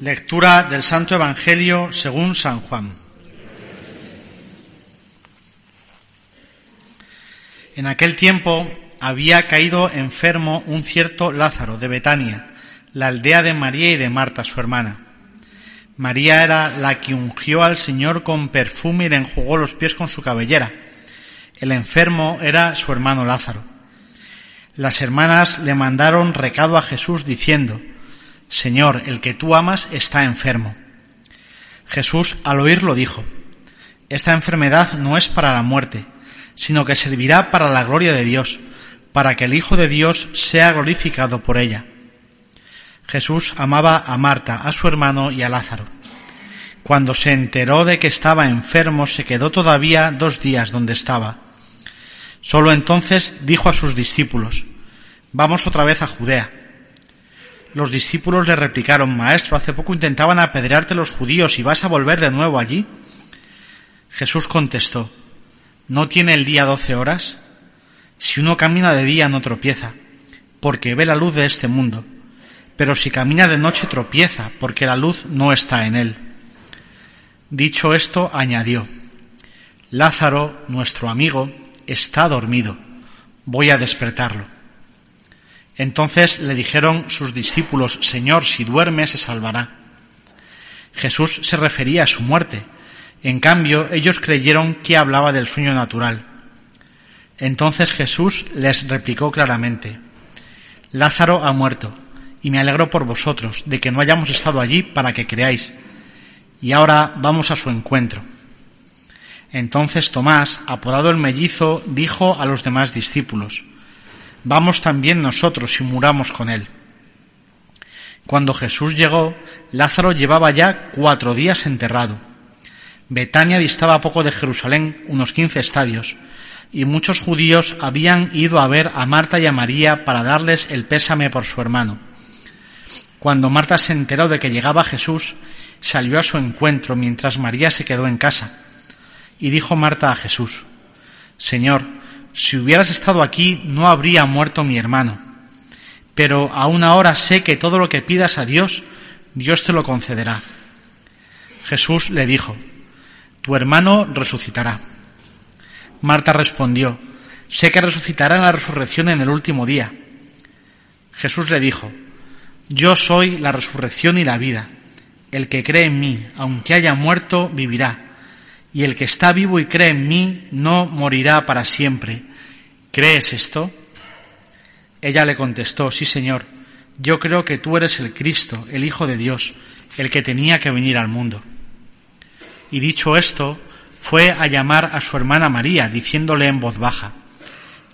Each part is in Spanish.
Lectura del Santo Evangelio según San Juan. En aquel tiempo había caído enfermo un cierto Lázaro de Betania, la aldea de María y de Marta, su hermana. María era la que ungió al Señor con perfume y le enjugó los pies con su cabellera. El enfermo era su hermano Lázaro. Las hermanas le mandaron recado a Jesús diciendo, Señor, el que tú amas está enfermo. Jesús al oírlo dijo, Esta enfermedad no es para la muerte, sino que servirá para la gloria de Dios, para que el Hijo de Dios sea glorificado por ella. Jesús amaba a Marta, a su hermano y a Lázaro. Cuando se enteró de que estaba enfermo, se quedó todavía dos días donde estaba. Solo entonces dijo a sus discípulos, Vamos otra vez a Judea. Los discípulos le replicaron, Maestro, hace poco intentaban apedrearte los judíos y vas a volver de nuevo allí. Jesús contestó, ¿no tiene el día doce horas? Si uno camina de día no tropieza, porque ve la luz de este mundo, pero si camina de noche tropieza, porque la luz no está en él. Dicho esto, añadió, Lázaro, nuestro amigo, está dormido, voy a despertarlo. Entonces le dijeron sus discípulos, Señor, si duerme se salvará. Jesús se refería a su muerte. En cambio, ellos creyeron que hablaba del sueño natural. Entonces Jesús les replicó claramente, Lázaro ha muerto, y me alegro por vosotros de que no hayamos estado allí para que creáis. Y ahora vamos a su encuentro. Entonces Tomás, apodado el mellizo, dijo a los demás discípulos, vamos también nosotros y muramos con él. Cuando Jesús llegó, Lázaro llevaba ya cuatro días enterrado. Betania distaba poco de Jerusalén, unos quince estadios, y muchos judíos habían ido a ver a Marta y a María para darles el pésame por su hermano. Cuando Marta se enteró de que llegaba Jesús, salió a su encuentro mientras María se quedó en casa. Y dijo Marta a Jesús, Señor, si hubieras estado aquí no habría muerto mi hermano. Pero aún ahora sé que todo lo que pidas a Dios, Dios te lo concederá. Jesús le dijo, Tu hermano resucitará. Marta respondió, Sé que resucitará en la resurrección en el último día. Jesús le dijo, Yo soy la resurrección y la vida. El que cree en mí, aunque haya muerto, vivirá y el que está vivo y cree en mí no morirá para siempre. ¿Crees esto? Ella le contestó, sí, Señor, yo creo que tú eres el Cristo, el Hijo de Dios, el que tenía que venir al mundo. Y dicho esto, fue a llamar a su hermana María, diciéndole en voz baja,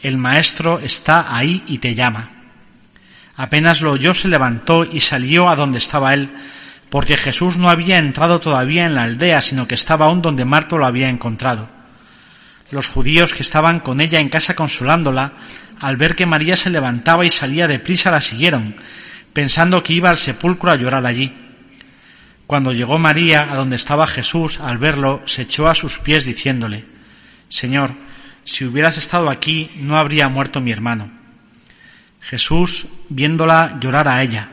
El Maestro está ahí y te llama. Apenas lo oyó, se levantó y salió a donde estaba él, porque Jesús no había entrado todavía en la aldea, sino que estaba aún donde Marta lo había encontrado. Los judíos que estaban con ella en casa consolándola, al ver que María se levantaba y salía deprisa, la siguieron, pensando que iba al sepulcro a llorar allí. Cuando llegó María a donde estaba Jesús, al verlo, se echó a sus pies diciéndole, Señor, si hubieras estado aquí, no habría muerto mi hermano. Jesús, viéndola llorar a ella,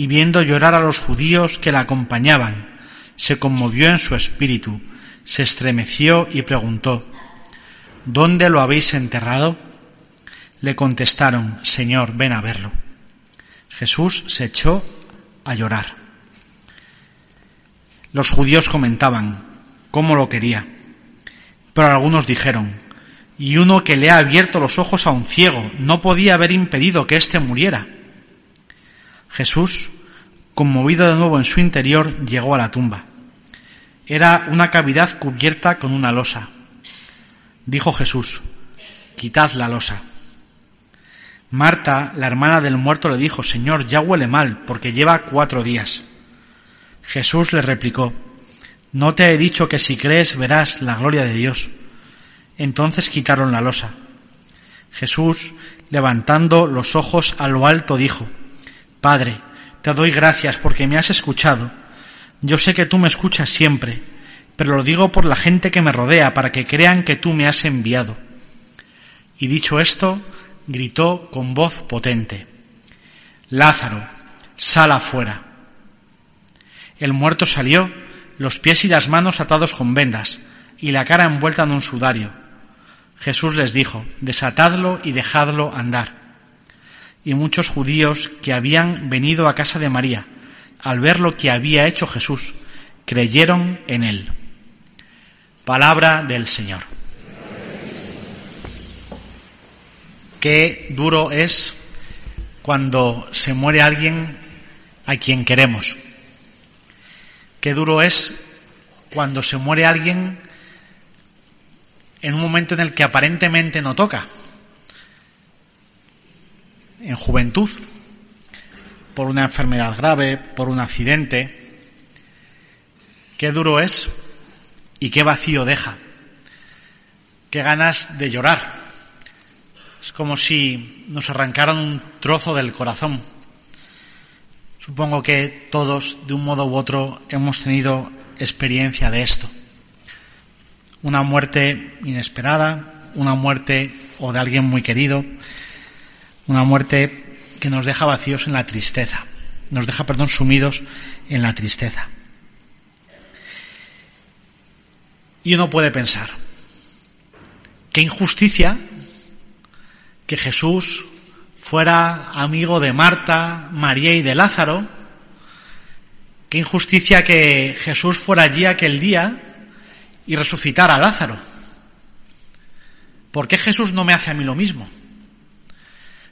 y viendo llorar a los judíos que la acompañaban, se conmovió en su espíritu, se estremeció y preguntó, ¿Dónde lo habéis enterrado? Le contestaron, Señor, ven a verlo. Jesús se echó a llorar. Los judíos comentaban cómo lo quería, pero algunos dijeron, y uno que le ha abierto los ojos a un ciego no podía haber impedido que éste muriera. Jesús, conmovido de nuevo en su interior, llegó a la tumba. Era una cavidad cubierta con una losa. Dijo Jesús, quitad la losa. Marta, la hermana del muerto, le dijo, Señor, ya huele mal, porque lleva cuatro días. Jesús le replicó, ¿no te he dicho que si crees verás la gloria de Dios? Entonces quitaron la losa. Jesús, levantando los ojos a lo alto, dijo, Padre, te doy gracias porque me has escuchado. Yo sé que tú me escuchas siempre, pero lo digo por la gente que me rodea, para que crean que tú me has enviado. Y dicho esto, gritó con voz potente, Lázaro, sal afuera. El muerto salió, los pies y las manos atados con vendas, y la cara envuelta en un sudario. Jesús les dijo, desatadlo y dejadlo andar. Y muchos judíos que habían venido a casa de María, al ver lo que había hecho Jesús, creyeron en él. Palabra del Señor. Qué duro es cuando se muere alguien a quien queremos. Qué duro es cuando se muere alguien en un momento en el que aparentemente no toca. En juventud, por una enfermedad grave, por un accidente. Qué duro es y qué vacío deja. Qué ganas de llorar es como si nos arrancaran un trozo del corazón. Supongo que todos, de un modo u otro, hemos tenido experiencia de esto. Una muerte inesperada, una muerte o de alguien muy querido, una muerte que nos deja vacíos en la tristeza, nos deja, perdón, sumidos en la tristeza. Y uno puede pensar, qué injusticia que Jesús fuera amigo de Marta, María y de Lázaro. Qué injusticia que Jesús fuera allí aquel día y resucitara a Lázaro. ¿Por qué Jesús no me hace a mí lo mismo?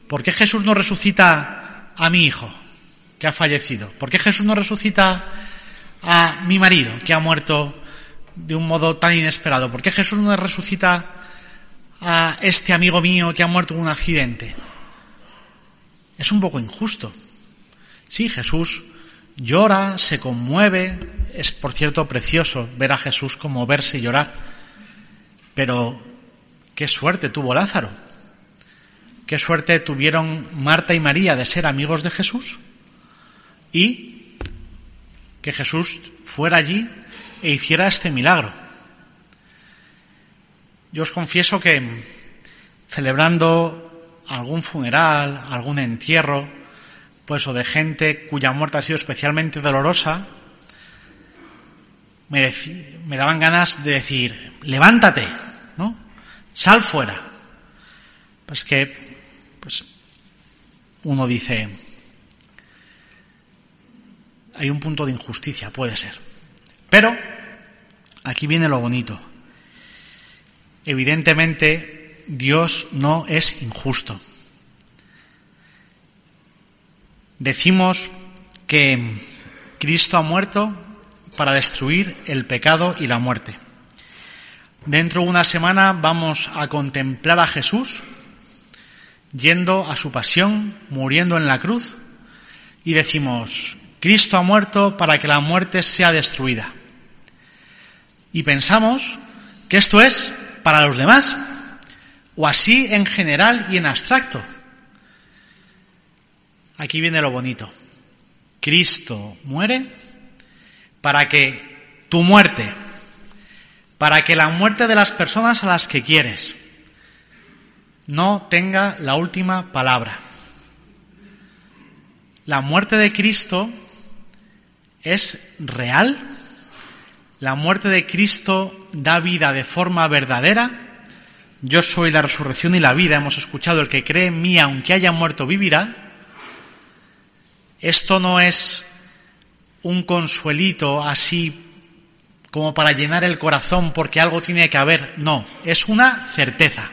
¿Por qué Jesús no resucita a mi hijo que ha fallecido? ¿Por qué Jesús no resucita a mi marido que ha muerto de un modo tan inesperado? ¿Por qué Jesús no resucita a este amigo mío que ha muerto en un accidente. Es un poco injusto. Sí, Jesús llora, se conmueve, es por cierto precioso ver a Jesús conmoverse y llorar, pero qué suerte tuvo Lázaro, qué suerte tuvieron Marta y María de ser amigos de Jesús y que Jesús fuera allí e hiciera este milagro. Yo os confieso que celebrando algún funeral, algún entierro, pues o de gente cuya muerte ha sido especialmente dolorosa, me, me daban ganas de decir, levántate, ¿no? Sal fuera. Pues que, pues, uno dice, hay un punto de injusticia, puede ser. Pero, aquí viene lo bonito. Evidentemente, Dios no es injusto. Decimos que Cristo ha muerto para destruir el pecado y la muerte. Dentro de una semana vamos a contemplar a Jesús yendo a su pasión, muriendo en la cruz, y decimos, Cristo ha muerto para que la muerte sea destruida. Y pensamos que esto es para los demás, o así en general y en abstracto. Aquí viene lo bonito. Cristo muere para que tu muerte, para que la muerte de las personas a las que quieres no tenga la última palabra. La muerte de Cristo es real la muerte de Cristo da vida de forma verdadera. Yo soy la resurrección y la vida. Hemos escuchado, el que cree en mí, aunque haya muerto, vivirá. Esto no es un consuelito así como para llenar el corazón porque algo tiene que haber. No, es una certeza.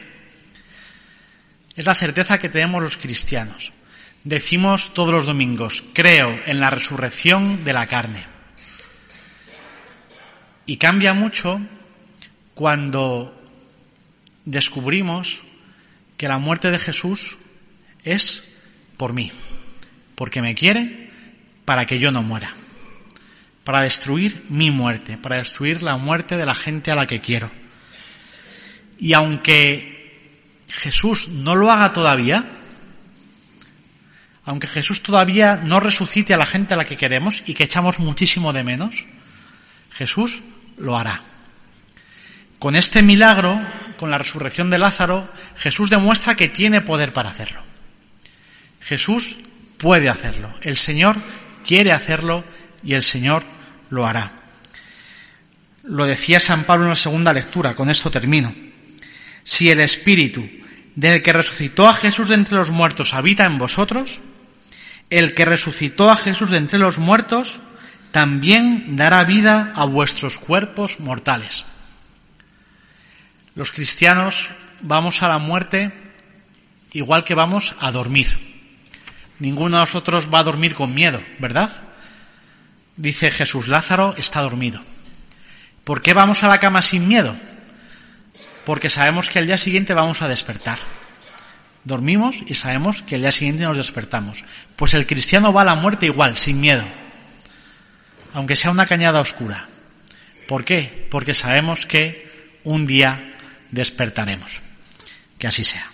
Es la certeza que tenemos los cristianos. Decimos todos los domingos, creo en la resurrección de la carne. Y cambia mucho cuando descubrimos que la muerte de Jesús es por mí, porque me quiere para que yo no muera, para destruir mi muerte, para destruir la muerte de la gente a la que quiero. Y aunque Jesús no lo haga todavía, aunque Jesús todavía no resucite a la gente a la que queremos y que echamos muchísimo de menos, Jesús lo hará. Con este milagro, con la resurrección de Lázaro, Jesús demuestra que tiene poder para hacerlo. Jesús puede hacerlo, el Señor quiere hacerlo y el Señor lo hará. Lo decía San Pablo en la segunda lectura, con esto termino. Si el Espíritu del que resucitó a Jesús de entre los muertos habita en vosotros, el que resucitó a Jesús de entre los muertos también dará vida a vuestros cuerpos mortales. Los cristianos vamos a la muerte igual que vamos a dormir. Ninguno de nosotros va a dormir con miedo, ¿verdad? Dice Jesús, Lázaro está dormido. ¿Por qué vamos a la cama sin miedo? Porque sabemos que al día siguiente vamos a despertar. Dormimos y sabemos que al día siguiente nos despertamos. Pues el cristiano va a la muerte igual, sin miedo. Aunque sea una cañada oscura. ¿Por qué? Porque sabemos que un día despertaremos. Que así sea.